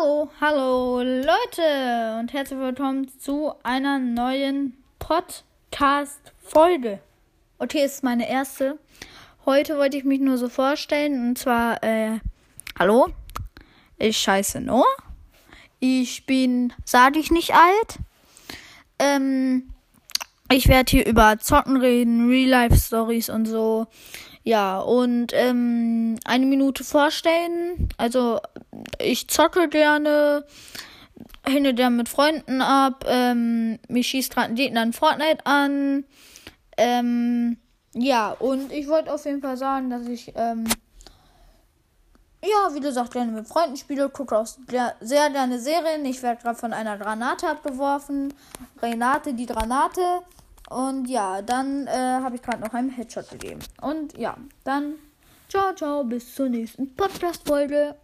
Hallo, hallo Leute und herzlich willkommen zu einer neuen Podcast-Folge. Okay, ist meine erste. Heute wollte ich mich nur so vorstellen und zwar, äh, hallo, ich heiße Noah. Ich bin, sag ich nicht alt. Ähm, ich werde hier über Zocken reden, Real-Life-Stories und so. Ja, und ähm, eine Minute vorstellen. Also ich zocke gerne, hänge gerne mit Freunden ab. Ähm, mich schießt gerade ein Gegner in Fortnite an. Ähm, ja, und ich wollte auf jeden Fall sagen, dass ich, ähm, ja, wie gesagt, gerne mit Freunden spiele, gucke auch sehr gerne Serien. Ich werde gerade von einer Granate abgeworfen. Renate, die Granate. Und ja, dann äh, habe ich gerade noch einen Headshot gegeben. Und ja, dann ciao, ciao, bis zur nächsten Podcast-Folge.